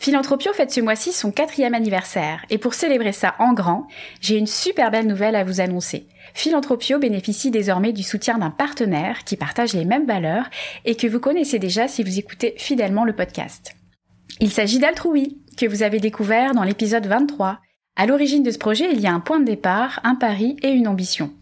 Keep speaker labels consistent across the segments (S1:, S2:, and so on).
S1: Philanthropio fête ce mois-ci son quatrième anniversaire, et pour célébrer ça en grand, j'ai une super belle nouvelle à vous annoncer. Philanthropio bénéficie désormais du soutien d'un partenaire qui partage les mêmes valeurs et que vous connaissez déjà si vous écoutez fidèlement le podcast. Il s'agit d'Altrui, que vous avez découvert dans l'épisode 23. À l'origine de ce projet, il y a un point de départ, un pari et une ambition.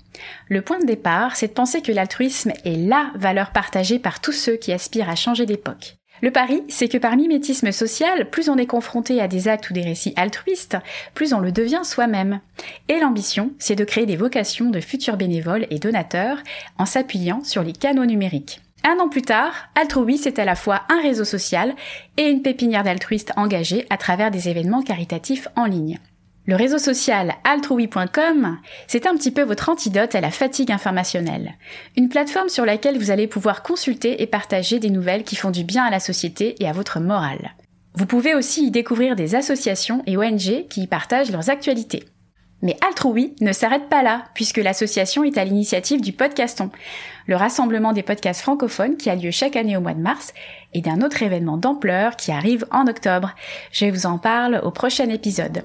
S1: Le point de départ, c'est de penser que l'altruisme est LA valeur partagée par tous ceux qui aspirent à changer d'époque. Le pari, c'est que par mimétisme social, plus on est confronté à des actes ou des récits altruistes, plus on le devient soi-même. Et l'ambition, c'est de créer des vocations de futurs bénévoles et donateurs en s'appuyant sur les canaux numériques. Un an plus tard, Altrui, c'est à la fois un réseau social et une pépinière d'altruistes engagés à travers des événements caritatifs en ligne. Le réseau social altrui.com, c'est un petit peu votre antidote à la fatigue informationnelle. Une plateforme sur laquelle vous allez pouvoir consulter et partager des nouvelles qui font du bien à la société et à votre morale. Vous pouvez aussi y découvrir des associations et ONG qui y partagent leurs actualités. Mais Altrui ne s'arrête pas là, puisque l'association est à l'initiative du Podcaston, le rassemblement des podcasts francophones qui a lieu chaque année au mois de mars, et d'un autre événement d'ampleur qui arrive en octobre. Je vous en parle au prochain épisode.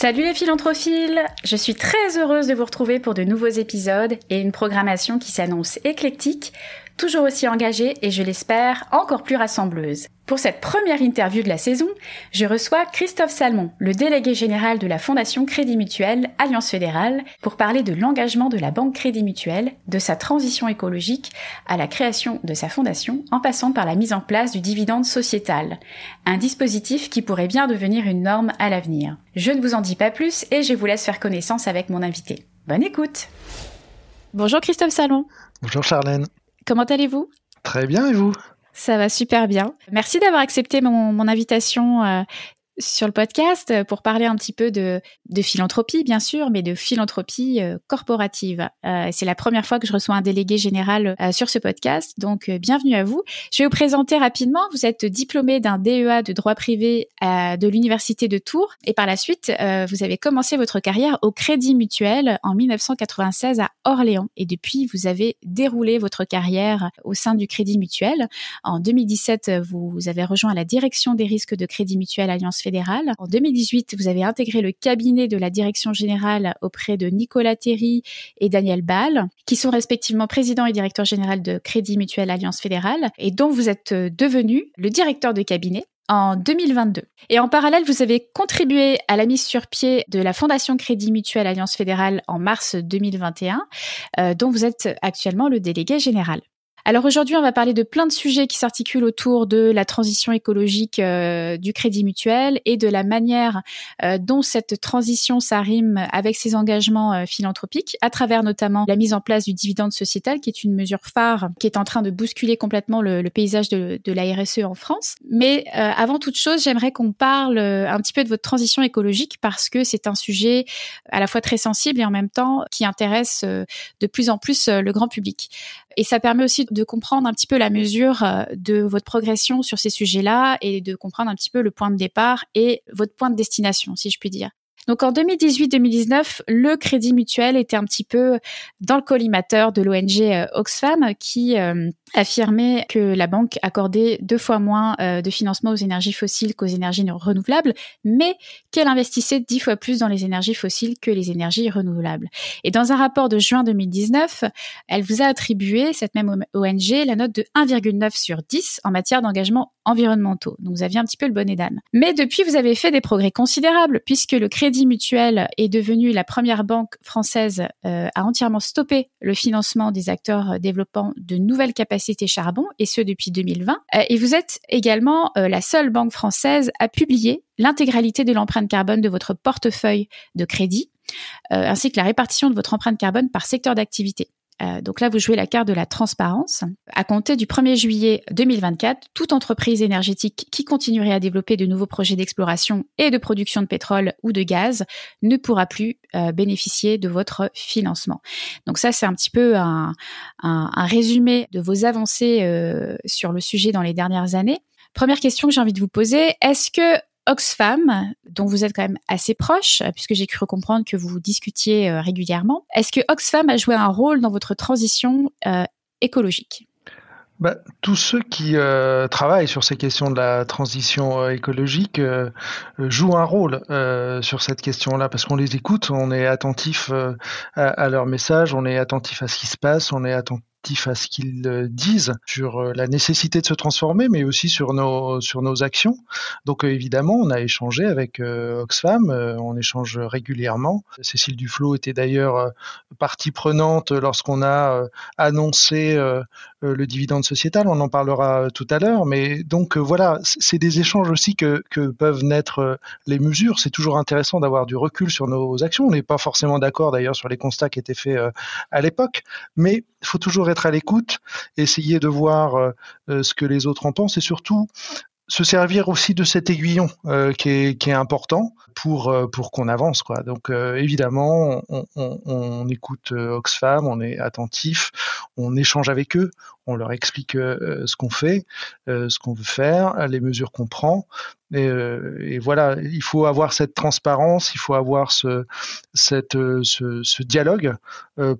S1: Salut les philanthrophiles! Je suis très heureuse de vous retrouver pour de nouveaux épisodes et une programmation qui s'annonce éclectique, toujours aussi engagée et je l'espère encore plus rassembleuse. Pour cette première interview de la saison, je reçois Christophe Salmon, le délégué général de la Fondation Crédit Mutuel Alliance Fédérale, pour parler de l'engagement de la Banque Crédit Mutuel, de sa transition écologique à la création de sa fondation, en passant par la mise en place du dividende sociétal, un dispositif qui pourrait bien devenir une norme à l'avenir. Je ne vous en dis pas plus et je vous laisse faire connaissance avec mon invité. Bonne écoute Bonjour Christophe Salmon.
S2: Bonjour Charlène.
S1: Comment allez-vous?
S2: Très bien et vous?
S1: Ça va super bien. Merci d'avoir accepté mon, mon invitation euh, sur le podcast pour parler un petit peu de, philanthropie, bien sûr, mais de philanthropie euh, corporative. Euh, c'est la première fois que je reçois un délégué général euh, sur ce podcast, donc euh, bienvenue à vous. Je vais vous présenter rapidement. Vous êtes diplômé d'un DEA de droit privé de l'Université de Tours et par la suite, vous avez commencé votre carrière au Crédit Mutuel en 1996 à Orléans et depuis, vous avez déroulé votre carrière au sein du Crédit Mutuel. En 2017, vous avez rejoint la direction des risques de Crédit Mutuel Alliance En 2018, vous avez intégré le cabinet de la direction générale auprès de Nicolas Terry et Daniel Ball, qui sont respectivement président et directeur général de Crédit Mutuel Alliance fédérale, et dont vous êtes devenu le directeur de cabinet en 2022. Et en parallèle, vous avez contribué à la mise sur pied de la Fondation Crédit Mutuel Alliance Fédérale en mars 2021, euh, dont vous êtes actuellement le délégué général. Alors aujourd'hui, on va parler de plein de sujets qui s'articulent autour de la transition écologique euh, du crédit mutuel et de la manière euh, dont cette transition s'arrime avec ses engagements euh, philanthropiques, à travers notamment la mise en place du dividende sociétal, qui est une mesure phare qui est en train de bousculer complètement le, paysage de, de, la RSE en France. Mais avant toute chose, j'aimerais qu'on parle un petit peu de votre transition écologique parce que c'est un sujet à la fois très sensible et en même temps qui intéresse de plus en plus le grand public. Et ça permet aussi de comprendre un petit peu la mesure euh, de votre progression sur ces sujets-là et de comprendre un petit peu le point de départ et votre point de destination, si je puis dire. Donc en 2018-2019, le Crédit Mutuel était un petit peu dans le collimateur de l'ONG euh, Oxfam qui euh, affirmait que la banque accordait deux fois moins euh, de financement aux énergies fossiles qu'aux énergies renouvelables, mais qu'elle investissait dix fois plus dans les énergies fossiles que les énergies renouvelables. Et dans un rapport de juin 2019, elle vous a attribué, cette même ONG, la note de 1,9 sur 10 en matière d'engagement environnementaux. Donc vous aviez un petit peu le bonnet d'âne. Mais depuis, vous avez fait des progrès considérables puisque le Crédit Mutuel est devenu la première banque française euh, à entièrement stopper le financement des acteurs développant de nouvelles capacités charbon et ce depuis 2020. Euh, et vous êtes également euh, la seule banque française à publier l'intégralité de l'empreinte carbone de votre portefeuille de crédit ainsi que la répartition de votre empreinte carbone par secteur d'activité. Euh, donc là, vous jouez la carte de la transparence. À compter du 1er juillet 2024, toute entreprise énergétique qui continuerait à développer de nouveaux projets d'exploration et de production de pétrole ou de gaz ne pourra plus euh, bénéficier de votre financement. Donc ça, c'est un petit peu un, résumé de vos avancées euh, sur le sujet dans les dernières années. Première question que j'ai envie de vous poser, est-ce que Oxfam, dont vous êtes quand même assez proche, puisque j'ai cru comprendre que vous discutiez euh, régulièrement. Est-ce que Oxfam a joué un rôle dans votre transition euh, écologique?
S2: Bah, tous ceux qui euh, travaillent sur ces questions de la transition écologique jouent un rôle sur cette question-là parce qu'on les écoute, on est attentif à, à leurs messages, on est attentif à ce qui se passe, on est attentif à ce qu'ils euh, disent sur euh, la nécessité de se transformer, mais aussi sur nos, sur nos actions. Donc euh, évidemment, on a échangé avec Oxfam, on échange régulièrement. Cécile Duflot était d'ailleurs partie prenante lorsqu'on a annoncé le dividende sociétal, on en parlera tout à l'heure, mais donc voilà, c'est des échanges aussi que peuvent naître les mesures. C'est toujours intéressant d'avoir du recul sur nos actions. On n'est pas forcément d'accord d'ailleurs sur les constats qui étaient faits à l'époque, mais il faut toujours être à l'écoute, essayer de voir euh, euh, ce que les autres en pensent et surtout se servir aussi de cet aiguillon euh, qui, est, important pour pour qu'on avance. Donc évidemment on, on, on, écoute Oxfam, on est attentif, on échange avec eux, on leur explique ce qu'on fait, ce qu'on veut faire, les mesures qu'on prend. Et, voilà, il faut avoir cette transparence, il faut avoir ce dialogue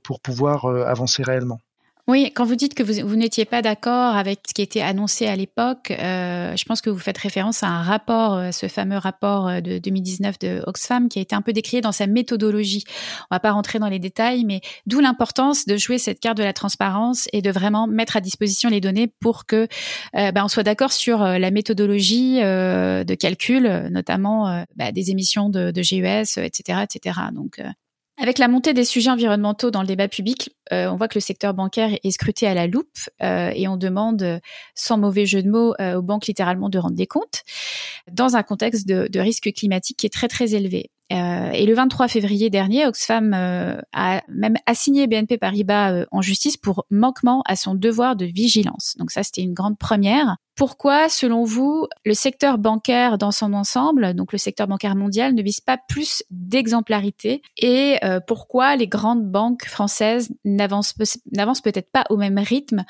S2: pour pouvoir avancer réellement.
S1: Oui, quand vous dites que vous, n'étiez pas d'accord avec ce qui était annoncé à l'époque, euh, je pense que vous faites référence à un rapport, euh, ce fameux rapport euh, de 2019 de Oxfam, qui a été un peu décrié dans sa méthodologie. On va pas rentrer dans les détails, mais d'où l'importance de jouer cette carte de la transparence et de vraiment mettre à disposition les données pour que ben, on soit d'accord sur la méthodologie de calcul, notamment bah, des émissions de, de GES, etc., etc. Donc avec la montée des sujets environnementaux dans le débat public, euh, on voit que le secteur bancaire est scruté à la loupe euh, et on demande, sans mauvais jeu de mots, euh, aux banques littéralement de rendre des comptes dans un contexte de, de risque climatique qui est très très élevé. Euh, et le 23 février dernier, Oxfam euh, a même assigné BNP Paribas euh, en justice pour manquement à son devoir de vigilance. Donc ça, c'était une grande première. Pourquoi, selon vous, le secteur bancaire dans son ensemble, donc le secteur bancaire mondial, ne vise pas plus d'exemplarité Et pourquoi les grandes banques françaises n'avancent peut-être pas au même rythme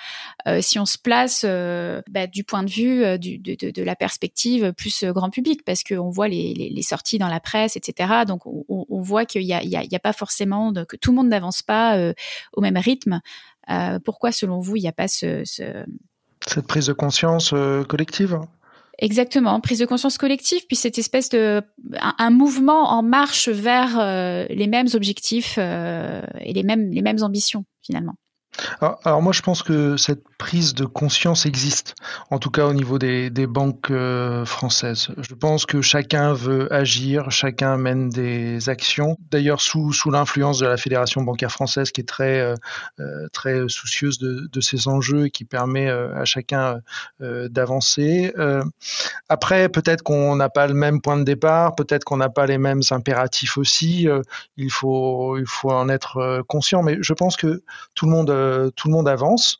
S1: si on se place bah, du point de vue du, de, la perspective plus grand public? Parce qu'on voit les, sorties dans la presse, etc donc on, voit qu'il n'y a, pas forcément que tout le monde n'avance pas euh, au même rythme. Euh, pourquoi, selon vous, il n'y a pas ce,
S2: cette prise de conscience euh, collective
S1: Exactement, prise de conscience collective, puis cette espèce de un, mouvement en marche vers les mêmes objectifs et les mêmes les mêmes ambitions finalement.
S2: Alors, moi je pense que cette prise de conscience existe, en tout cas au niveau des, banques euh, françaises. Je pense que chacun veut agir, chacun mène des actions. D'ailleurs sous, sous l'influence de la Fédération bancaire française qui est très euh, euh, très soucieuse de, de, ces enjeux et qui permet à chacun d'avancer. après peut-être qu'on n'a pas le même point de départ, peut-être qu'on n'a pas les mêmes impératifs aussi. il faut il faut en être conscient, mais je pense que tout le monde euh, tout le monde avance.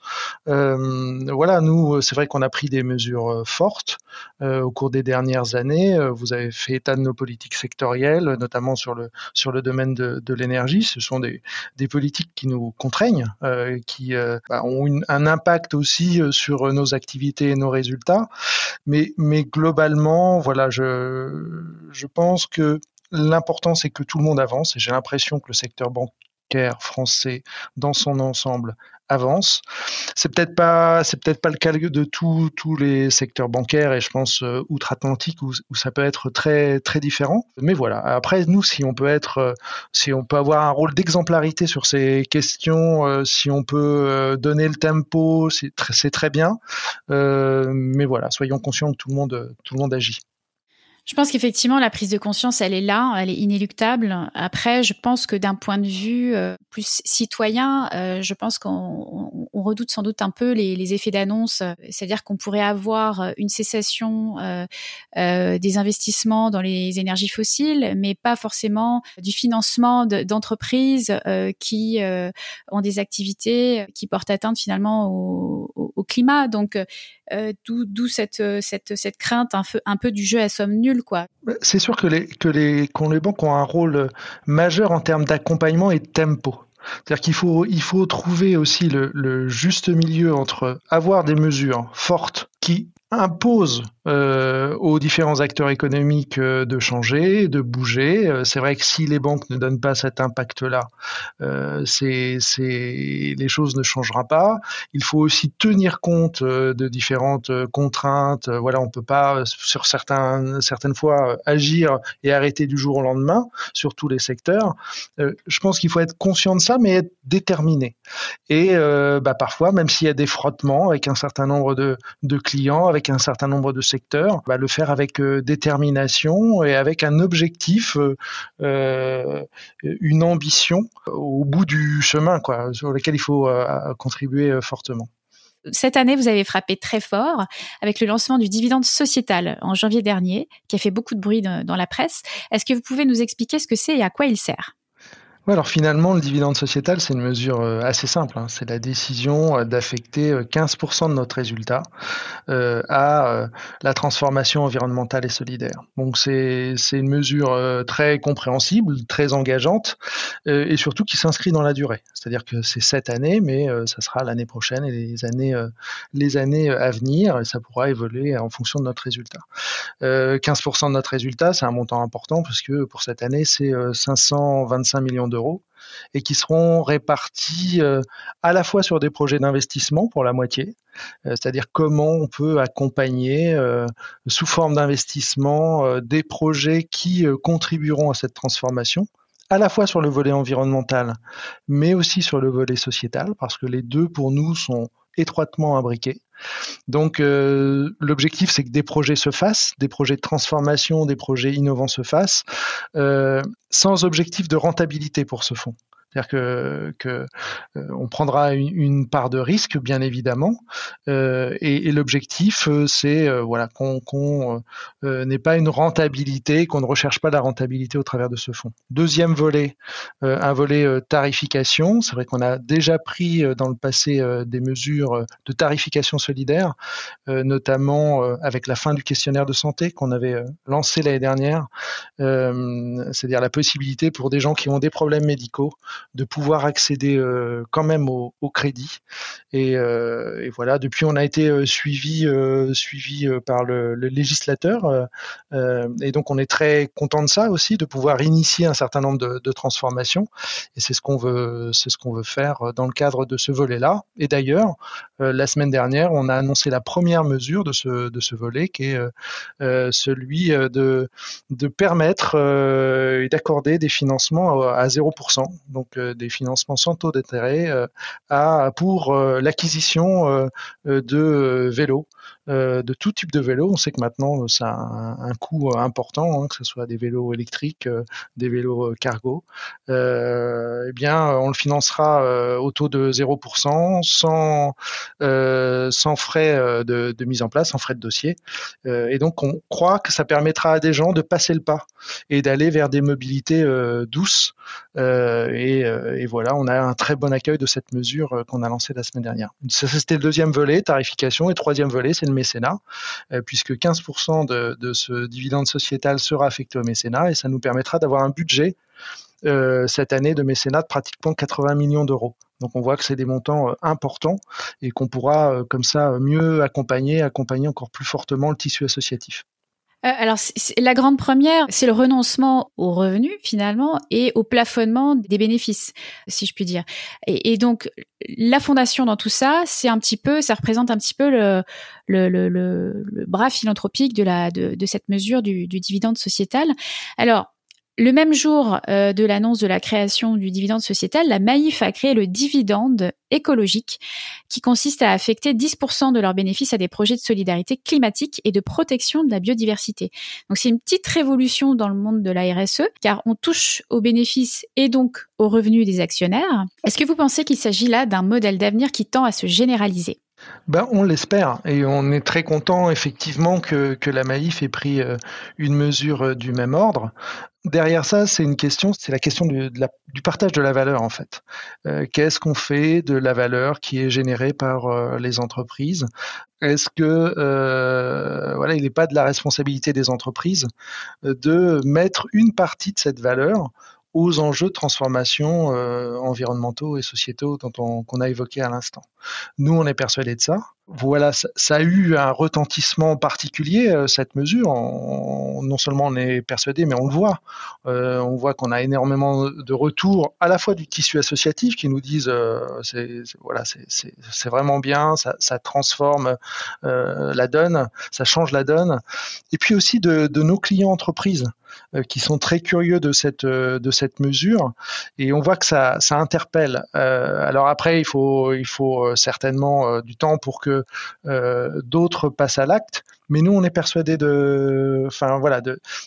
S2: Euh, voilà, nous, c'est vrai qu'on a pris des mesures euh, fortes au cours des dernières années. Vous avez fait état de nos politiques sectorielles, notamment sur le sur le domaine de, l'énergie. Ce sont des, des politiques qui nous contraignent, qui bah, ont un impact aussi sur nos activités et nos résultats. Mais mais globalement, voilà, je je pense que l'important c'est que tout le monde avance et j'ai l'impression que le secteur bancaire français dans son ensemble avance. C'est peut-être pas, c'est peut-être pas le cas de tous tous les secteurs bancaires et je pense euh, outre-Atlantique où, ça peut être très très différent. Mais voilà. Après, nous, si on peut être, euh, si on peut avoir un rôle d'exemplarité sur ces questions, euh, si on peut donner le tempo, c'est très, c'est très bien. mais voilà, soyons conscients que tout le monde tout le monde agit.
S1: Je pense qu'effectivement, la prise de conscience, elle est là, elle est inéluctable. Après, je pense que d'un point de vue euh, plus citoyen, euh, je pense qu'on on redoute sans doute un peu les, les effets d'annonce. C'est-à-dire qu'on pourrait avoir une cessation euh, euh, des investissements dans les énergies fossiles, mais pas forcément du financement d'entreprises euh, qui ont des activités qui portent atteinte finalement au, au, au climat. Donc, d'où cette, cette, cette crainte un peu, un peu du jeu à somme nulle
S2: C'est sûr que les, que les, les banques ont un rôle majeur en termes d'accompagnement et de tempo. C'est-à-dire qu'il faut, il faut trouver aussi le, juste milieu entre avoir des mesures fortes qui imposent euh, aux différents acteurs économiques euh, de changer, de bouger. Euh, c'est vrai que si les banques ne donnent pas cet impact-là, c'est, les choses ne changeront pas. Il faut aussi tenir compte de différentes contraintes. Voilà, on peut pas sur certains, certaines fois agir et arrêter du jour au lendemain sur tous les secteurs. je pense qu'il faut être conscient de ça, mais être déterminé. Et bah, parfois, même s'il y a des frottements avec un certain nombre de, clients, un certain nombre de secteurs va le faire avec euh, détermination et avec un objectif, euh, euh, une ambition au bout du chemin, quoi, sur lequel il faut contribuer fortement.
S1: Cette année, vous avez frappé très fort avec le lancement du dividende sociétal en janvier dernier, qui a fait beaucoup de bruit dans la presse. Est-ce que vous pouvez nous expliquer ce que c'est et à quoi il sert?
S2: Alors finalement, le dividende sociétal, c'est une mesure euh, assez simple. Hein. C'est la décision euh, d'affecter 15% euh, de notre résultat à la transformation environnementale et solidaire. Donc c'est une mesure très compréhensible, très engageante et surtout qui s'inscrit dans la durée. C'est-à-dire que c'est cette année, mais ça sera l'année prochaine et les années, les années à venir et ça pourra évoluer en fonction de notre résultat. 15% de notre résultat, c'est un montant important parce que pour cette année, c'est 525 millions d'euros et qui seront répartis euh, à la fois sur des projets d'investissement pour la moitié, euh, c'est-à-dire comment on peut accompagner euh, sous forme d'investissement des projets qui contribueront à cette transformation à la fois sur le volet environnemental, mais aussi sur le volet sociétal, parce que les deux, pour nous, sont étroitement imbriqués. Donc euh, l'objectif, c'est que des projets se fassent, des projets de transformation, des projets innovants se fassent, euh, sans objectif de rentabilité pour ce fonds. C'est-à-dire que, que euh, on prendra une, part de risque, bien évidemment, euh, et, l'objectif, euh, c'est voilà qu'on euh, n'ait pas une rentabilité, qu'on ne recherche pas la rentabilité au travers de ce fonds. Deuxième volet, un volet tarification. C'est vrai qu'on a déjà pris dans le passé des mesures de tarification solidaire, notamment avec la fin du questionnaire de santé qu'on avait lancé l'année dernière, c'est-à-dire la possibilité pour des gens qui ont des problèmes médicaux de pouvoir accéder euh, quand même au, crédit. Euh, et, voilà, depuis on a été euh, suivi suivi par le, législateur et donc on est très content de ça aussi, de pouvoir initier un certain nombre de, transformations. Et c'est ce qu'on veut c'est ce qu'on veut faire dans le cadre de ce volet-là. Et d'ailleurs, la semaine dernière, on a annoncé la première mesure de ce de ce volet, qui est celui de de permettre et d'accorder des financements à, à 0%. Donc des financements sans taux d'intérêt euh, pour euh, l'acquisition euh, de vélos. De tout type de vélos. On sait que maintenant, ça a un, coût important, hein, que ce soit des vélos électriques, des vélos cargo. eh bien, on le financera au taux de 0%, sans, frais de, mise en place, sans frais de dossier. et donc, on croit que ça permettra à des gens de passer le pas et d'aller vers des mobilités douces et euh, et, voilà, on a un très bon accueil de cette mesure euh, qu'on a lancée la semaine dernière. C'était le deuxième volet, tarification, et troisième volet, c'est le mécénat, euh, puisque 15% de, de, ce dividende sociétal sera affecté au mécénat, et ça nous permettra d'avoir un budget cette année de mécénat de pratiquement 80 millions d'euros. Donc on voit que c'est des montants importants et qu'on pourra comme ça mieux accompagner, accompagner encore plus fortement le tissu associatif.
S1: Euh, alors, la grande première, c'est le renoncement aux revenus finalement et au plafonnement des bénéfices, si je puis dire. Et, donc, la fondation dans tout ça, c'est un petit peu, ça représente un petit peu le, le, le, le bras philanthropique de, la, de, de cette mesure du, du dividende sociétal. Alors, le même jour euh, de l'annonce de la création du dividende sociétal, la Maïf a créé le dividende écologique qui consiste à affecter 10% de leurs bénéfices à des projets de solidarité climatique et de protection de la biodiversité. Donc c'est une petite révolution dans le monde de la RSE car on touche aux bénéfices et donc aux revenus des actionnaires. Est-ce que vous pensez qu'il s'agit là d'un modèle d'avenir qui tend à se généraliser?
S2: Ben, on l'espère et on est très content effectivement que, que la Maïf ait pris euh, une mesure euh, du même ordre. Derrière ça, c'est une question, c'est la question du, du, partage de la valeur en fait. Euh, qu'est-ce qu'on fait de la valeur qui est générée par les entreprises? Est-ce que voilà, il n'est pas de la responsabilité des entreprises de mettre une partie de cette valeur aux enjeux de transformation euh, environnementaux et sociétaux dont on, qu'on a évoqué à l'instant. Nous, on est persuadés de ça. Voilà, ça, a eu un retentissement particulier, euh, cette mesure. non seulement on est persuadé, mais on le voit. Euh, on voit qu'on a énormément de retours, à la fois du tissu associatif, qui nous disent c'est, voilà, c'est, vraiment bien, ça, transforme la donne, ça change la donne. Et puis aussi de, nos clients entreprises. Euh, qui sont très curieux de cette euh, mesure et on voit que ça interpelle. Euh, alors après il faut certainement du temps pour que d'autres passent à l'acte, mais nous on est persuadés de enfin voilà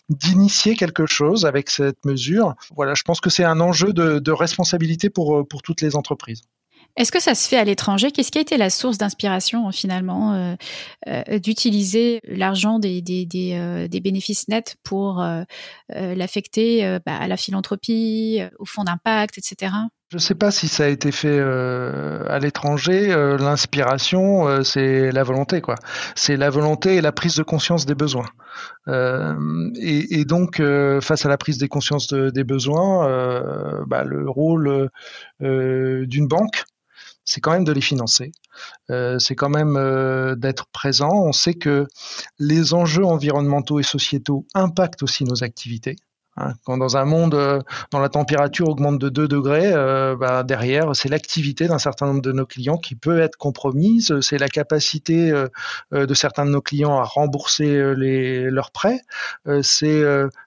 S2: d'initier quelque chose avec cette mesure. Voilà, je pense que c'est un enjeu de, responsabilité pour pour toutes les entreprises.
S1: Est-ce que ça se fait à l'étranger? Qu'est-ce qui a été la source d'inspiration finalement euh, euh, d'utiliser l'argent des, euh, des, bénéfices nets pour l'affecter bah, à la philanthropie, au fonds d'impact, etc.
S2: Je ne sais pas si ça a été fait à l'étranger. L'inspiration, c'est la volonté, quoi. C'est la volonté et la prise de conscience des besoins. Et, et, donc, face à la prise des consciences des besoins, bah, le rôle d'une banque, c'est quand même de les financer, euh, c'est quand même euh, d'être présent. On sait que les enjeux environnementaux et sociétaux impactent aussi nos activités. Hein, quand dans un monde, euh, dans la température augmente de 2 degrés, euh, bah, derrière, c'est l'activité d'un certain nombre de nos clients qui peut être compromise. C'est la capacité euh, de certains de nos clients à rembourser les, leurs prêts. c'est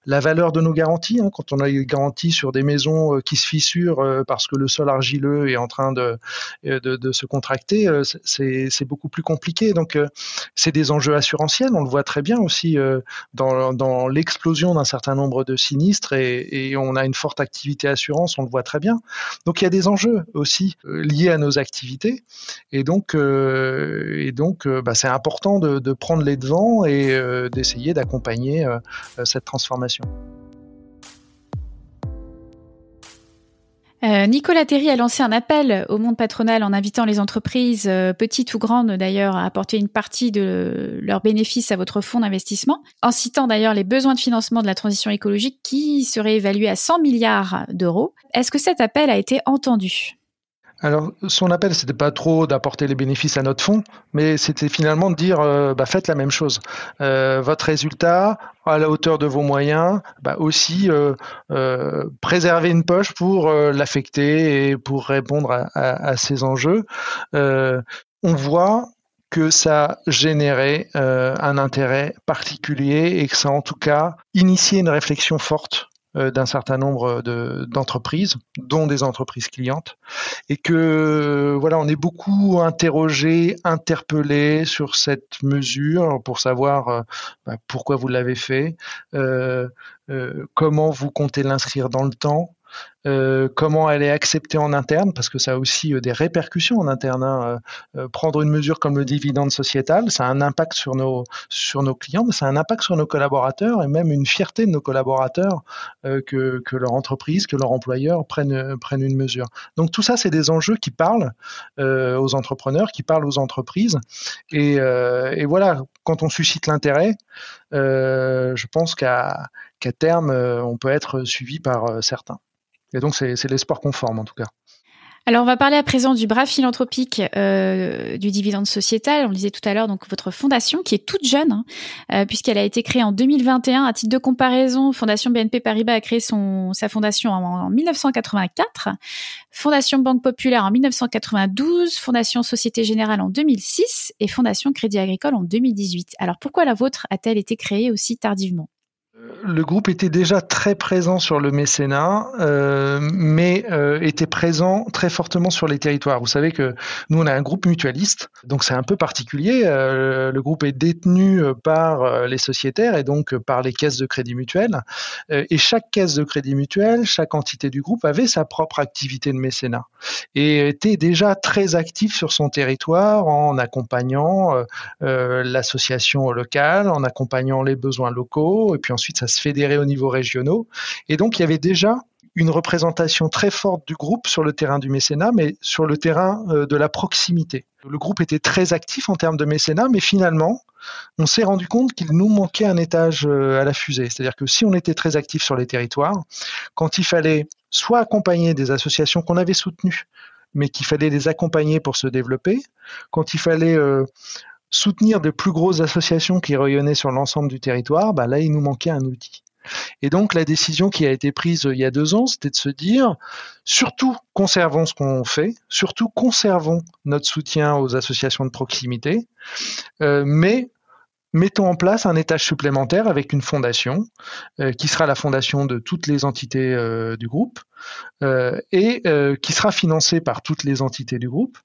S2: la valeur de nos garanties. Hein, quand on a une garantie sur des maisons qui se fissurent parce que le sol argileux est en train de, se contracter, c'est beaucoup plus compliqué. Donc, c'est des enjeux assurantiels. On le voit très bien aussi dans, dans l'explosion d'un certain nombre de et, on a une forte activité assurance, on le voit très bien. Donc il y a des enjeux aussi euh, liés à nos activités et donc, euh, euh, bah, c'est important de, prendre les devants et d'essayer d'accompagner cette transformation.
S1: Euh, Nicolas Terry a lancé un appel au monde patronal en invitant les entreprises, euh, petites ou grandes d'ailleurs, à apporter une partie de leurs bénéfices à votre fonds d'investissement, en citant d'ailleurs les besoins de financement de la transition écologique qui seraient évalués à 100 milliards d'euros. Est-ce que cet appel a été entendu?
S2: Alors, son appel, c'était pas trop d'apporter les bénéfices à notre fonds, mais c'était finalement de dire, euh, bah, faites la même chose. Euh, votre résultat, à la hauteur de vos moyens, bah, aussi euh, préserver une poche pour l'affecter et pour répondre à, ces enjeux. on voit que ça générait un intérêt particulier et que ça, en tout cas, initiait une réflexion forte euh, d'un certain nombre d'entreprises, dont des entreprises clientes, et que voilà, on est beaucoup interrogé, interpellé sur cette mesure pour savoir euh, bah, pourquoi vous l'avez fait, euh, euh, comment vous comptez l'inscrire dans le temps, euh, comment elle est acceptée en interne, parce que ça a aussi euh, des répercussions en interne. Hein. Euh, prendre une mesure comme le dividende sociétal, ça a un impact sur nos, clients, mais ça a un impact sur nos collaborateurs et même une fierté de nos collaborateurs que, leur entreprise, que leur employeur prennent une mesure. Donc tout ça, c'est des enjeux qui parlent aux entrepreneurs, qui parlent aux entreprises. Et, voilà, quand on suscite l'intérêt, je pense qu'à terme, on peut être suivi par certains. Et donc, c'est l'espoir conforme, en tout cas.
S1: Alors, on va parler à présent du bras philanthropique euh, du dividende sociétal. On le disait tout à l'heure, donc votre fondation qui est toute jeune, hein, euh, puisqu'elle a été créée en 2021. À titre de comparaison, Fondation BNP Paribas a créé son, sa fondation en, en 1984, Fondation Banque Populaire en 1992, Fondation Société Générale en 2006 et Fondation Crédit Agricole en 2018. Alors, pourquoi la vôtre a-t-elle été créée aussi tardivement?
S2: Le groupe était déjà très présent sur le mécénat, euh, mais euh, était présent très fortement sur les territoires. Vous savez que nous, on a un groupe mutualiste, donc c'est un peu particulier. Euh, le groupe est détenu par les sociétaires et donc par les caisses de crédit mutuel. et chaque caisse de crédit mutuel, chaque entité du groupe avait sa propre activité de mécénat et était déjà très actif sur son territoire en accompagnant l'association locale, en accompagnant les besoins locaux, et puis ensuite ça se fédérait au niveau régionaux. Et donc, il y avait déjà une représentation très forte du groupe sur le terrain du mécénat, mais sur le terrain euh, de la proximité. Le groupe était très actif en termes de mécénat, mais finalement, on s'est rendu compte qu'il nous manquait un étage euh, à la fusée. C'est-à-dire que si on était très actif sur les territoires, quand il fallait soit accompagner des associations qu'on avait soutenues, mais qu'il fallait les accompagner pour se développer, quand il fallait euh, soutenir de plus grosses associations qui rayonnaient sur l'ensemble du territoire, bah là, il nous manquait un outil. Et donc, la décision qui a été prise euh, il y a deux ans, c'était de se dire, surtout conservons ce qu'on fait, surtout conservons notre soutien aux associations de proximité, euh, mais mettons en place un étage supplémentaire avec une fondation euh, qui sera la fondation de toutes les entités euh, du groupe euh, et qui sera financée par toutes les entités du groupe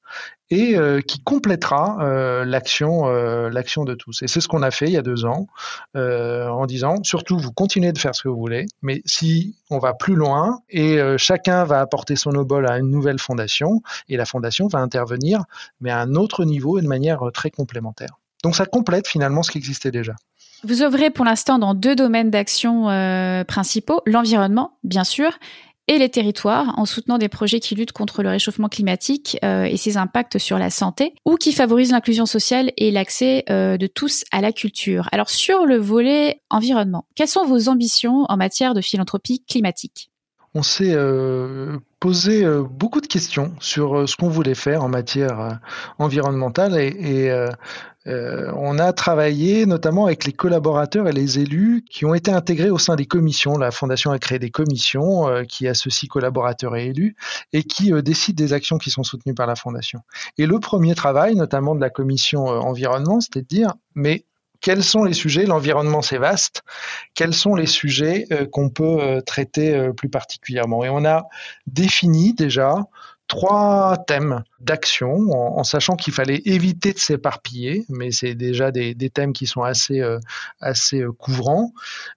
S2: et qui complétera l'action l'action de tous. Et c'est ce qu'on a fait il y a deux ans en disant surtout vous continuez de faire ce que vous voulez, mais si on va plus loin et chacun va apporter son obol à une nouvelle fondation et la fondation va intervenir mais à un autre niveau et de manière très complémentaire. Donc ça complète finalement ce qui existait déjà.
S1: Vous œuvrez pour l'instant dans deux domaines d'action euh, principaux, l'environnement, bien sûr, et les territoires, en soutenant des projets qui luttent contre le réchauffement climatique euh, et ses impacts sur la santé, ou qui favorisent l'inclusion sociale et l'accès euh, de tous à la culture. Alors sur le volet environnement, quelles sont vos ambitions en matière de philanthropie climatique?
S2: On s'est posé beaucoup de questions sur ce qu'on voulait faire en matière environnementale et, euh, on a travaillé notamment avec les collaborateurs et les élus qui ont été intégrés au sein des commissions. La Fondation a créé des commissions euh, qui associent collaborateurs et élus et qui euh, décident des actions qui sont soutenues par la Fondation. Et le premier travail, notamment de la commission environnement, c'était de dire, mais quels sont les sujets L'environnement, c'est vaste. Quels sont les sujets qu'on peut traiter plus particulièrement Et on a défini déjà trois thèmes d'action, en, sachant qu'il fallait éviter de s'éparpiller, mais c'est déjà des, thèmes qui sont assez, euh, assez euh, couvrants.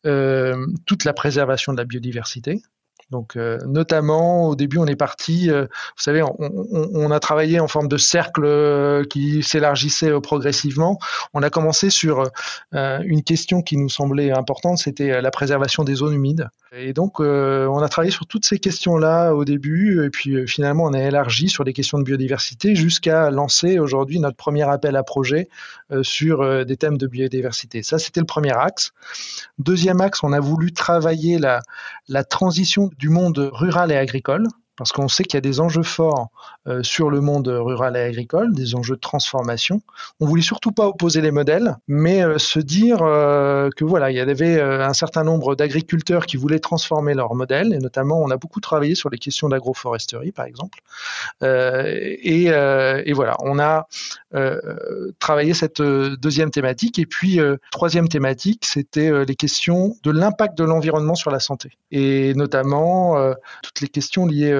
S2: Euh, toute la préservation de la biodiversité, donc, euh, notamment, au début, on est parti, euh, vous savez, on, a travaillé en forme de cercle euh, qui s'élargissait progressivement. On a commencé sur une question qui nous semblait importante, c'était la préservation des zones humides. Et donc, on a travaillé sur toutes ces questions-là au début, et puis finalement, on a élargi sur les questions de biodiversité jusqu'à lancer aujourd'hui notre premier appel à projet sur des thèmes de biodiversité. Ça, c'était le premier axe. Deuxième axe, on a voulu travailler la, la transition du monde rural et agricole, parce qu'on sait qu'il y a des enjeux forts euh, sur le monde rural et agricole, des enjeux de transformation. On voulait surtout pas opposer les modèles, mais euh, se dire euh, que voilà, il y avait un certain nombre d'agriculteurs qui voulaient transformer leur modèle, et notamment on a beaucoup travaillé sur les questions d'agroforesterie, par exemple. Et, voilà, on a travaillé cette deuxième thématique, et puis troisième thématique, c'était les questions de l'impact de l'environnement sur la santé, et notamment toutes les questions liées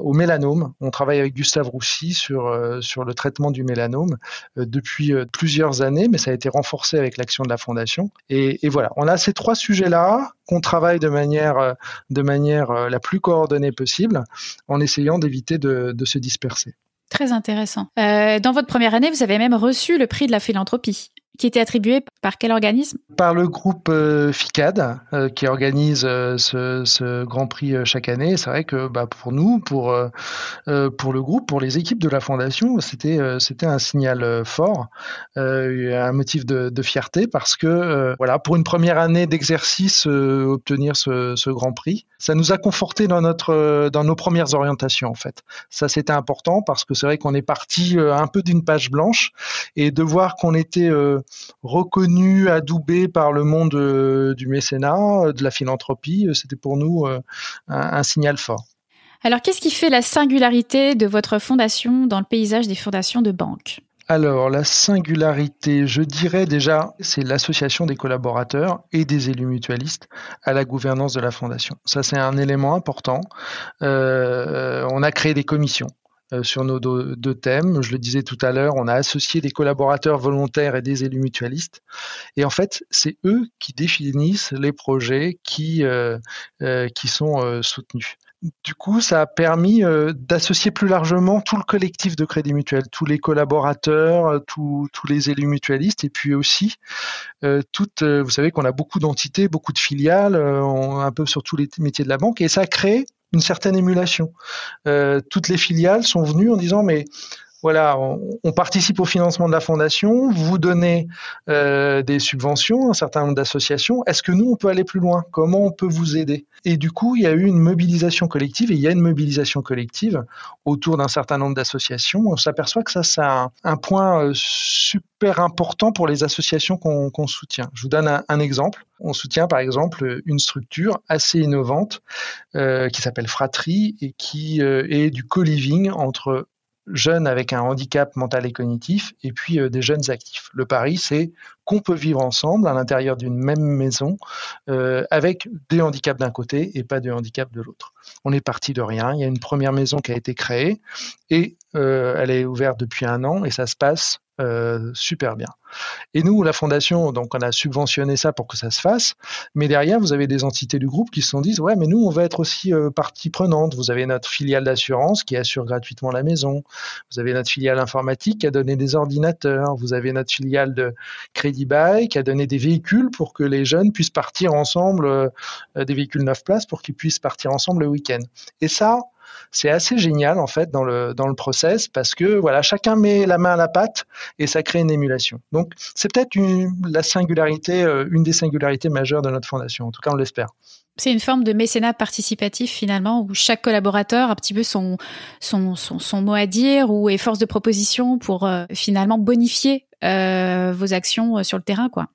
S2: au mélanome. On travaille avec Gustave Roussy sur, euh, sur le traitement du mélanome euh, depuis euh, plusieurs années, mais ça a été renforcé avec l'action de la Fondation. Et, voilà, on a ces trois sujets-là qu'on travaille de manière, de manière la plus coordonnée possible en essayant d'éviter de, de, se disperser.
S1: Très intéressant. dans votre première année, vous avez même reçu le prix de la philanthropie qui était attribué par quel organisme?
S2: Par le groupe euh, FICAD, euh, qui organise euh, ce, Grand Prix chaque année. C'est vrai que bah, pour nous, pour, le groupe, pour les équipes de la Fondation, c'était c'était un signal fort, un motif de, fierté, parce que voilà, pour une première année d'exercice, obtenir ce, ce, Grand Prix, ça nous a conforté dans, notre, dans nos premières orientations, en fait. Ça, c'était important, parce que c'est vrai qu'on est parti un peu d'une page blanche, et de voir qu'on était reconnu, adoubé par le monde euh, du mécénat, euh, de la philanthropie. Euh, c'était pour nous un, signal fort.
S1: Alors, qu'est-ce qui fait la singularité de votre fondation dans le paysage des fondations de banque
S2: alors, la singularité, je dirais déjà, c'est l'association des collaborateurs et des élus mutualistes à la gouvernance de la fondation. Ça, c'est un élément important. on a créé des commissions. Euh, sur nos deux, thèmes. Je le disais tout à l'heure, on a associé des collaborateurs volontaires et des élus mutualistes. Et en fait, c'est eux qui définissent les projets qui, euh, euh, qui sont soutenus. Du coup, ça a permis d'associer plus largement tout le collectif de Crédit Mutuel, tous les collaborateurs, tous les élus mutualistes, et puis aussi toutes. vous savez qu'on a beaucoup d'entités, beaucoup de filiales, un peu sur tous les métiers de la banque, et ça a créé une certaine émulation. Euh, toutes les filiales sont venues en disant mais voilà, on, participe au financement de la fondation, vous donnez euh, des subventions, un certain nombre d'associations. Est-ce que nous, on peut aller plus loin? Comment on peut vous aider? Et du coup, il y a eu une mobilisation collective, et il y a une mobilisation collective autour d'un certain nombre d'associations. On s'aperçoit que ça, c'est un, point euh, super important pour les associations qu'on soutient. Je vous donne un, exemple. On soutient par exemple une structure assez innovante euh, qui s'appelle Fratrie et qui est du co-living entre jeunes avec un handicap mental et cognitif, et puis euh, des jeunes actifs. Le pari, c'est qu'on peut vivre ensemble à l'intérieur d'une même maison euh, avec des handicaps d'un côté et pas de handicap de l'autre. On est parti de rien. Il y a une première maison qui a été créée et euh, elle est ouverte depuis un an et ça se passe euh, super bien. Et nous, la fondation, donc on a subventionné ça pour que ça se fasse, mais derrière, vous avez des entités du groupe qui se sont dit, ouais, mais nous, on va être aussi euh, partie prenante. Vous avez notre filiale d'assurance qui assure gratuitement la maison, vous avez notre filiale informatique qui a donné des ordinateurs, vous avez notre filiale de Crédit Bail qui a donné des véhicules pour que les jeunes puissent partir ensemble, euh, des véhicules neuf places pour qu'ils puissent partir ensemble le week-end. Et ça, c'est assez génial en fait dans le dans le process parce que voilà chacun met la main à la pâte et ça crée une émulation. Donc c'est peut-être la singularité, euh, une des singularités majeures de notre fondation. En tout cas, on l'espère.
S1: C'est une forme de mécénat participatif finalement où chaque collaborateur a un petit peu son, son, son, mot à dire ou est force de proposition pour euh, finalement bonifier euh, vos actions sur le terrain quoi.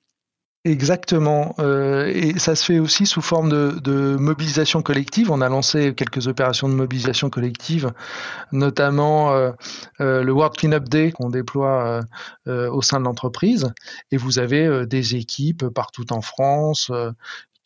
S2: Exactement. Euh, et ça se fait aussi sous forme de, mobilisation collective. On a lancé quelques opérations de mobilisation collective, notamment euh, euh, le World Cleanup Day qu'on déploie au sein de l'entreprise. Et vous avez des équipes partout en France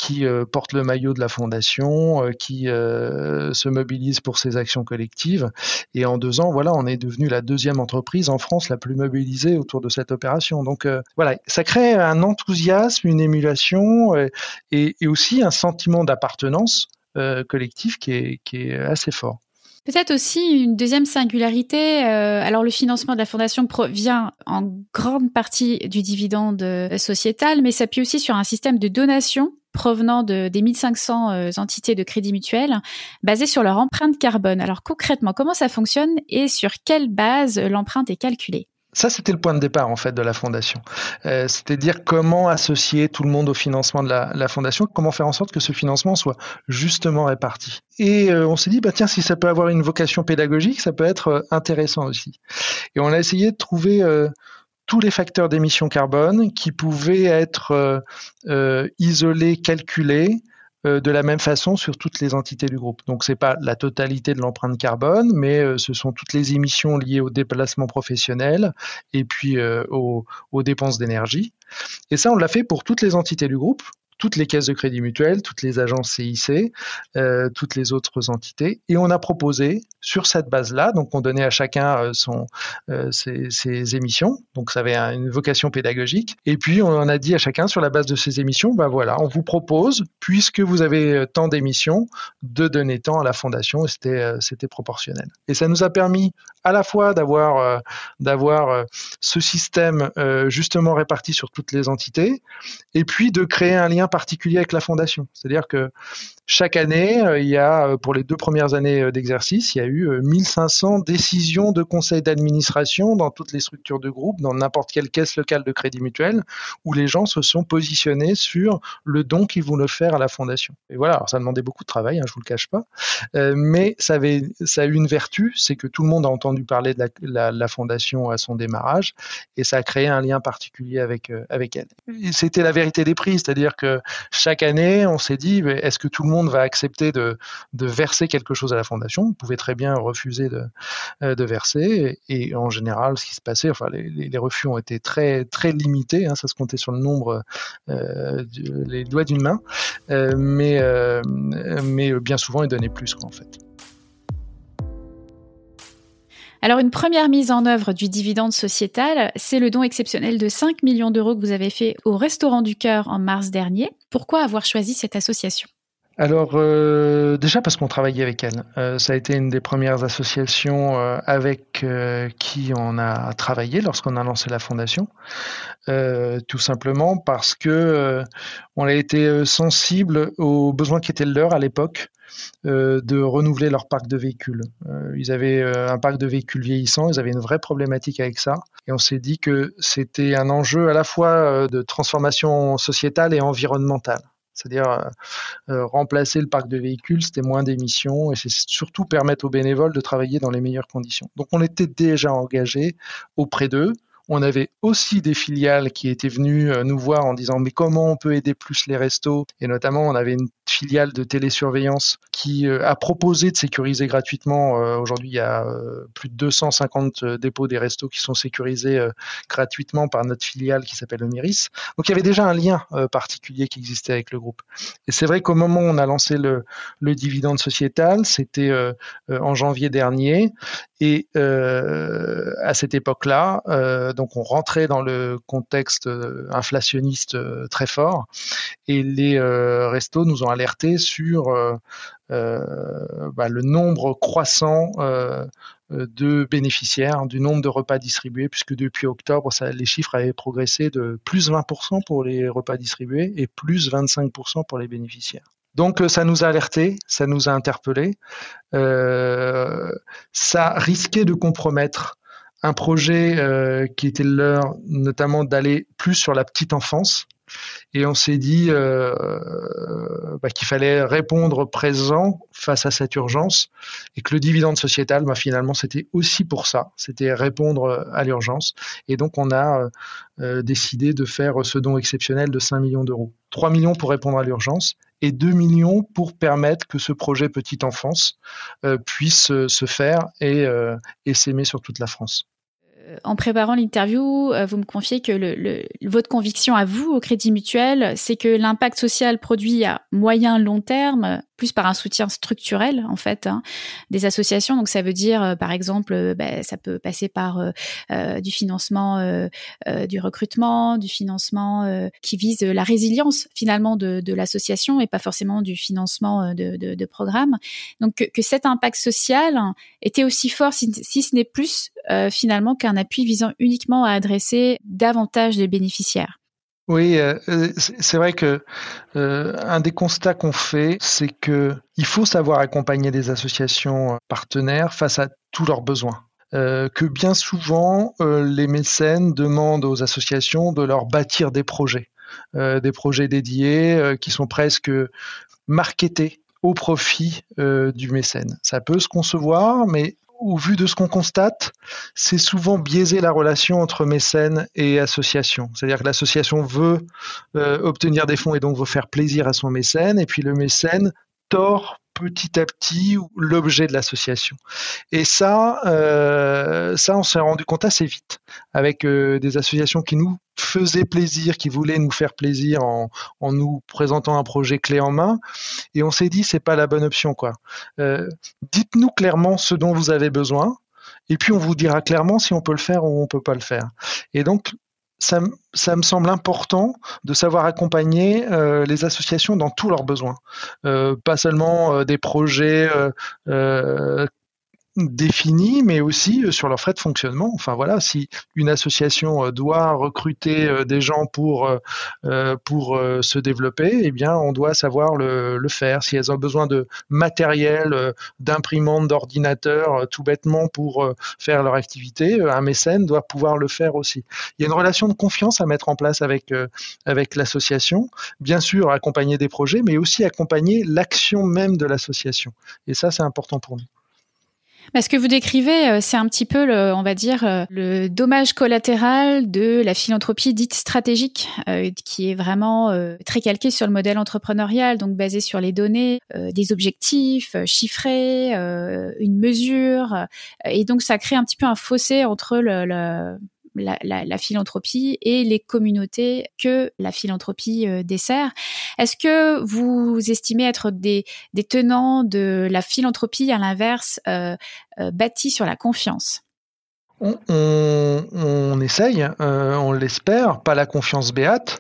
S2: qui euh, porte le maillot de la fondation, euh, qui euh, se mobilise pour ses actions collectives. Et en deux ans, voilà, on est devenu la deuxième entreprise en France la plus mobilisée autour de cette opération. Donc voilà, ça crée un enthousiasme, une émulation et, aussi un sentiment d'appartenance collective qui est, qui est assez fort.
S1: Peut-être aussi une deuxième singularité. alors le financement de la fondation provient en grande partie du dividende sociétal, mais s'appuie aussi sur un système de donation provenant de, des 1500 euh, entités de crédit mutuel basées sur leur empreinte carbone. Alors concrètement, comment ça fonctionne et sur quelle base l'empreinte est calculée?
S2: Ça, c'était le point de départ en fait de la fondation. Euh, C'est-à-dire comment associer tout le monde au financement de la, fondation, comment faire en sorte que ce financement soit justement réparti. Et euh, on s'est dit, bah tiens, si ça peut avoir une vocation pédagogique, ça peut être euh, intéressant aussi. Et on a essayé de trouver tous les facteurs d'émission carbone qui pouvaient être euh, euh, isolés, calculés euh, de la même façon sur toutes les entités du groupe. Donc c'est pas la totalité de l'empreinte carbone, mais ce sont toutes les émissions liées au déplacement professionnel et puis aux, aux dépenses d'énergie. Et ça, on l'a fait pour toutes les entités du groupe toutes les caisses de crédit mutuel, toutes les agences CIC, euh, toutes les autres entités. Et on a proposé sur cette base-là, donc on donnait à chacun euh, son, euh, ses, ses, émissions, donc ça avait une vocation pédagogique. Et puis on a dit à chacun sur la base de ces émissions, ben voilà, on vous propose, puisque vous avez tant d'émissions, de donner tant à la fondation. Et c'était c'était proportionnel. Et ça nous a permis à la fois d'avoir d'avoir ce système justement réparti sur toutes les entités, et puis de créer un lien particulier avec la fondation. C'est-à-dire que chaque année, euh, il y a, euh, pour les deux premières années euh, d'exercice, il y a eu 1500 décisions de conseil d'administration dans toutes les structures de groupe, dans n'importe quelle caisse locale de crédit mutuel, où les gens se sont positionnés sur le don qu'ils voulaient faire à la fondation. Et voilà, ça demandait beaucoup de travail, hein, je vous le cache pas, mais ça, avait, ça a eu une vertu, c'est que tout le monde a entendu parler de la, la, fondation à son démarrage, et ça a créé un lien particulier avec, avec elle. C'était la vérité des prix, c'est-à-dire que chaque année, on s'est dit, est-ce que tout le monde va accepter de, verser quelque chose à la fondation Vous pouvez très bien refuser de, euh, verser. Et, en général, ce qui se passait, enfin, les, refus ont été très, très limités. Hein, ça se comptait sur le nombre, euh, les doigts d'une main. Euh, mais, bien souvent, ils donnaient plus, en fait.
S1: Alors, une première mise en œuvre du dividende sociétal, c'est le don exceptionnel de 5 millions d'euros que vous avez fait au Restaurant du Cœur en mars dernier. Pourquoi avoir choisi cette association?
S2: Alors euh, déjà parce qu'on travaillait avec elle. Euh, ça a été une des premières associations euh, avec qui on a travaillé lorsqu'on a lancé la fondation. tout simplement parce que on a été sensible aux besoins qui étaient leurs à l'époque de renouveler leur parc de véhicules. ils avaient un parc de véhicules vieillissants, ils avaient une vraie problématique avec ça. Et on s'est dit que c'était un enjeu à la fois de transformation sociétale et environnementale. C'est-à-dire euh, euh, remplacer le parc de véhicules, c'était moins d'émissions et c'est surtout permettre aux bénévoles de travailler dans les meilleures conditions. Donc on était déjà engagé auprès d'eux. On avait aussi des filiales qui étaient venues euh, nous voir en disant mais comment on peut aider plus les restos? Et notamment on avait une filiale de télésurveillance qui euh, a proposé de sécuriser gratuitement. Euh, aujourd'hui, il y a plus de 250 dépôts des restos qui sont sécurisés gratuitement par notre filiale qui s'appelle Omiris. Donc il y avait déjà un lien particulier qui existait avec le groupe. Et c'est vrai qu'au moment où on a lancé le dividende sociétal, c'était en janvier dernier, et à cette époque-là, donc on rentrait dans le contexte inflationniste très fort, et les restos nous ont alerté sur euh, euh, bah, le nombre croissant euh, de bénéficiaires, du nombre de repas distribués, puisque depuis octobre, les chiffres avaient progressé de plus 20% pour les repas distribués et plus 25% pour les bénéficiaires. Donc ça nous a alertés, ça nous a interpellés, ça risquait de compromettre un projet qui était leur, notamment d'aller plus sur la petite enfance, et on s'est dit euh, bah, qu'il fallait répondre présent face à cette urgence et que le dividende sociétal, bah, finalement, c'était aussi pour ça, c'était répondre à l'urgence. Et donc, on a euh, décidé de faire ce don exceptionnel de 5 millions d'euros. 3 millions pour répondre à l'urgence et 2 millions pour permettre que ce projet Petite Enfance euh, puisse se faire et s'aimer sur toute la France
S1: en préparant l'interview, euh, vous me confiez que le, votre conviction à vous, au Crédit Mutuel, c'est que l'impact social produit à moyen long terme plus par un soutien structurel en fait hein, des associations. Donc ça veut dire euh, par exemple, euh, bah, ça peut passer par euh, du financement du recrutement, du financement qui vise la résilience finalement de, de l'association et pas forcément du financement de, de, de programmes. Donc que, que, cet impact social était aussi fort, si, si ce n'est plus finalement qu'un appui visant uniquement à adresser davantage de bénéficiaires.
S2: Oui, euh, euh, c'est vrai que euh, un des constats qu'on fait, c'est que il faut savoir accompagner des associations partenaires face à tous leurs besoins. que bien souvent, les mécènes demandent aux associations de leur bâtir des projets, des projets dédiés qui sont presque marketés au profit du mécène. Ça peut se concevoir, mais au vu de ce qu'on constate, c'est souvent biaiser la relation entre mécène et association. C'est-à-dire que l'association veut euh, obtenir des fonds et donc veut faire plaisir à son mécène, et puis le mécène tord petit à petit l'objet de l'association. Et ça, euh, ça, on s'est rendu compte assez vite avec euh, des associations qui nous faisaient plaisir, qui voulaient nous faire plaisir en, en nous présentant un projet clé en main. Et on s'est dit, c'est pas la bonne option, quoi. Euh, dites-nous clairement ce dont vous avez besoin. Et puis on vous dira clairement si on peut le faire ou on peut pas le faire. Et donc ça, me semble important de savoir accompagner euh, les associations dans tous leurs besoins, euh, pas seulement euh, des projets définis, mais aussi euh, sur leurs frais de fonctionnement. Enfin voilà, si une association euh, doit recruter euh, des gens pour se développer, eh bien on doit savoir le, le faire. Si elles ont besoin de matériel, d'imprimantes, d'ordinateurs, tout bêtement pour faire leur activité, un mécène doit pouvoir le faire aussi. Il y a une relation de confiance à mettre en place avec avec l'association. Bien sûr, accompagner des projets, mais aussi accompagner l'action même de l'association. Et ça, c'est important pour nous.
S1: Ce que vous décrivez, euh, c'est un petit peu, le, on va dire, euh, le dommage collatéral de la philanthropie dite stratégique, euh, qui est vraiment très calquée sur le modèle entrepreneurial, donc basé sur les données, des objectifs chiffrés, une mesure, et donc ça crée un petit peu un fossé entre le, le la, la, la, philanthropie et les communautés que la philanthropie euh, dessert. Est-ce que vous estimez être des, tenants de la philanthropie, à l'inverse, euh, euh, bâtie sur la confiance?
S2: On, on, essaye, on l'espère, pas la confiance béate,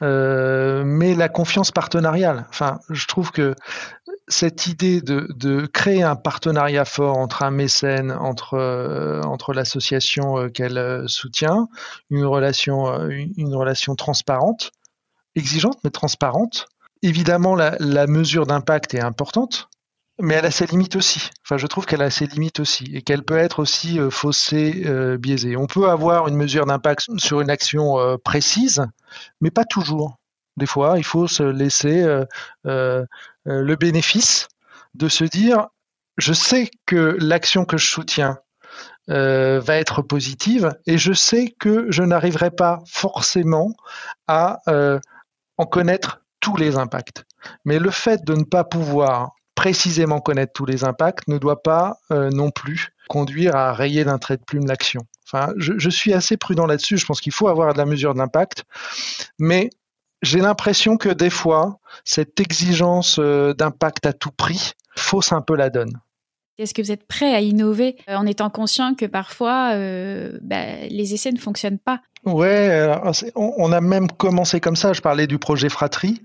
S2: mais la confiance partenariale. Enfin, je trouve que cette idée de, créer un partenariat fort entre un mécène, entre, euh, l'association euh, qu'elle euh, soutient, une relation, transparente, exigeante mais transparente. Évidemment, la, la mesure d'impact est importante, mais elle a ses limites aussi. Enfin, je trouve qu'elle a ses limites aussi et qu'elle peut être aussi faussée, biaisée. On peut avoir une mesure d'impact sur une action précise, mais pas toujours. Des fois, il faut se laisser le bénéfice de se dire, je sais que l'action que je soutiens euh, va être positive et je sais que je n'arriverai pas forcément à euh, en connaître tous les impacts. Mais le fait de ne pas pouvoir précisément connaître tous les impacts ne doit pas euh, non plus conduire à rayer d'un trait de plume l'action. Enfin, je, je, suis assez prudent là-dessus. Je pense qu'il faut avoir de la mesure d'impact, mais j'ai l'impression que des fois, cette exigence euh, d'impact à tout prix fausse un peu la donne.
S1: Est-ce que vous êtes prêt à innover euh, en étant conscient que parfois euh, bah, les essais ne fonctionnent pas?
S2: Ouais, on a même commencé comme ça. Je parlais du projet Fratrie.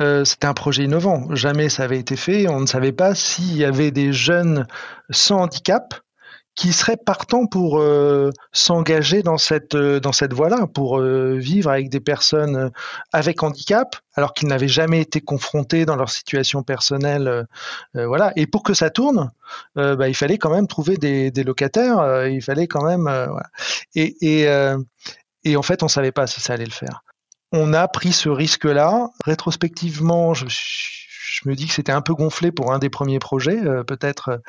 S2: Euh, C'était un projet innovant. Jamais ça avait été fait. On ne savait pas s'il y avait des jeunes sans handicap qui seraient partants pour euh, s'engager dans cette euh, dans cette voie-là, pour euh, vivre avec des personnes avec handicap, alors qu'ils n'avaient jamais été confrontés dans leur situation personnelle, voilà. Et pour que ça tourne, bah, il fallait quand même trouver des, des locataires. il fallait quand même, voilà. Et, et, et en fait, on savait pas si ça allait le faire. On a pris ce risque-là. Rétrospectivement, je, je me dis que c'était un peu gonflé pour un des premiers projets, peut-être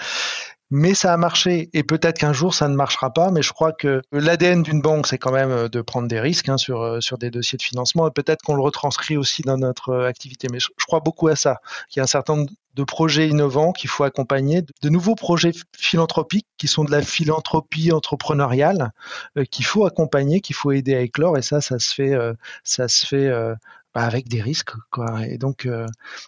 S2: mais ça a marché et peut-être qu'un jour ça ne marchera pas. Mais je crois que l'ADN d'une banque, c'est quand même euh, de prendre des risques hein, sur euh, sur des dossiers de financement et peut-être qu'on le retranscrit aussi dans notre euh, activité. Mais je, crois beaucoup à ça. qu'il y a un certain nombre de projets innovants qu'il faut accompagner, de nouveaux projets philanthropiques qui sont de la philanthropie entrepreneuriale qu'il faut accompagner, qu'il faut aider à éclore et ça, ça se fait, ça se fait bah, avec des risques quoi. Et donc euh,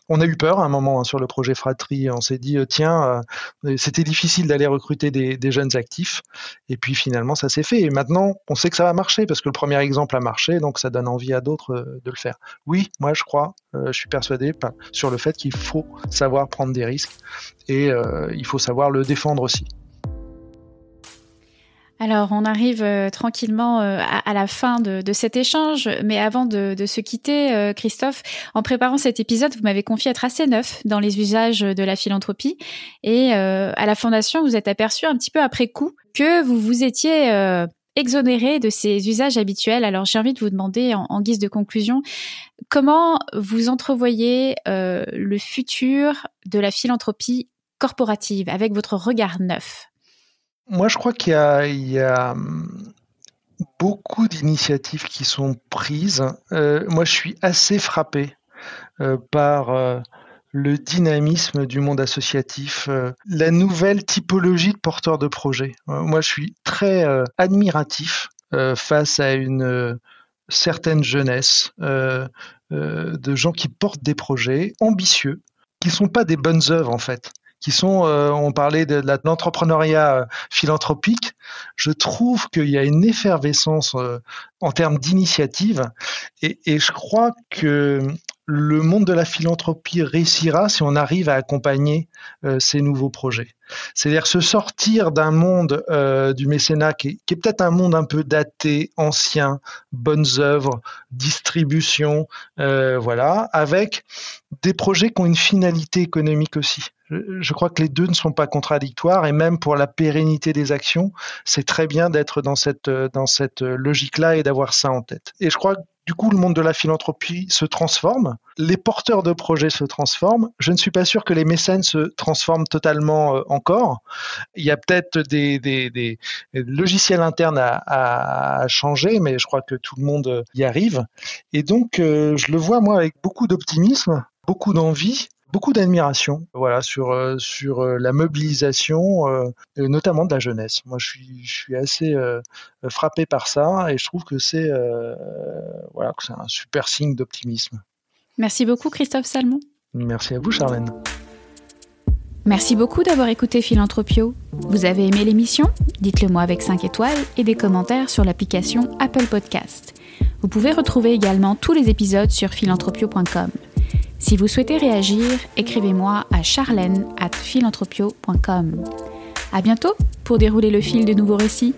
S2: on a eu peur à un moment hein, sur le projet fratrie. On s'est dit euh, tiens euh, c'était difficile d'aller recruter des, des, jeunes actifs. Et puis finalement ça s'est fait. Et maintenant on sait que ça va marcher parce que le premier exemple a marché donc ça donne envie à d'autres de le faire. Oui moi je crois je suis persuadé sur le fait qu'il faut savoir prendre des risques et il faut savoir le défendre aussi
S1: alors, on arrive euh, tranquillement euh, à, la fin de, cet échange, mais avant de, se quitter, euh, Christophe, en préparant cet épisode, vous m'avez confié être assez neuf dans les usages de la philanthropie, et euh, à la Fondation, vous êtes aperçu un petit peu après coup que vous vous étiez exonéré de ces usages habituels. Alors, j'ai envie de vous demander, en, en, guise de conclusion, comment vous entrevoyez le futur de la philanthropie corporative avec votre regard neuf?
S2: Moi, je crois qu'il y, a, hum, beaucoup d'initiatives qui sont prises. Euh, moi, je suis assez frappé euh, par euh, le dynamisme du monde associatif, la nouvelle typologie de porteurs de projets. Moi, je suis très admiratif face à une certaine jeunesse de gens qui portent des projets ambitieux, qui ne sont pas des bonnes œuvres en fait qui sont, on parlait de, l'entrepreneuriat philanthropique, je trouve qu'il y a une effervescence en termes d'initiative. Et, et, je crois que le monde de la philanthropie réussira si on arrive à accompagner euh, ces nouveaux projets. C'est-à-dire se sortir d'un monde euh, du mécénat qui est, peut-être un monde un peu daté, ancien, bonnes œuvres, distribution, euh, voilà, avec des projets qui ont une finalité économique aussi. Je, crois que les deux ne sont pas contradictoires et même pour la pérennité des actions, c'est très bien d'être dans cette dans cette logique-là et d'avoir ça en tête. Et je crois du coup, le monde de la philanthropie se transforme, les porteurs de projets se transforment. Je ne suis pas sûr que les mécènes se transforment totalement euh, encore. Il y a peut-être des, logiciels internes à, changer, mais je crois que tout le monde y arrive. Et donc, euh, je le vois, moi, avec beaucoup d'optimisme, beaucoup d'envie beaucoup d'admiration voilà sur euh, sur euh, la mobilisation euh, notamment de la jeunesse. Moi je suis je suis assez frappé par ça et je trouve que c'est voilà que c'est un super signe d'optimisme.
S1: Merci beaucoup Christophe Salmon.
S2: Merci à vous Charlène.
S3: Merci beaucoup d'avoir écouté Philanthropio. Vous avez aimé l'émission? Dites-le moi avec 5 étoiles et des commentaires sur l'application Apple Podcast. Vous pouvez retrouver également tous les épisodes sur philanthropio.com. Si vous souhaitez réagir, écrivez-moi à charlène at philanthropio.com. À bientôt pour dérouler le fil de nouveaux récits.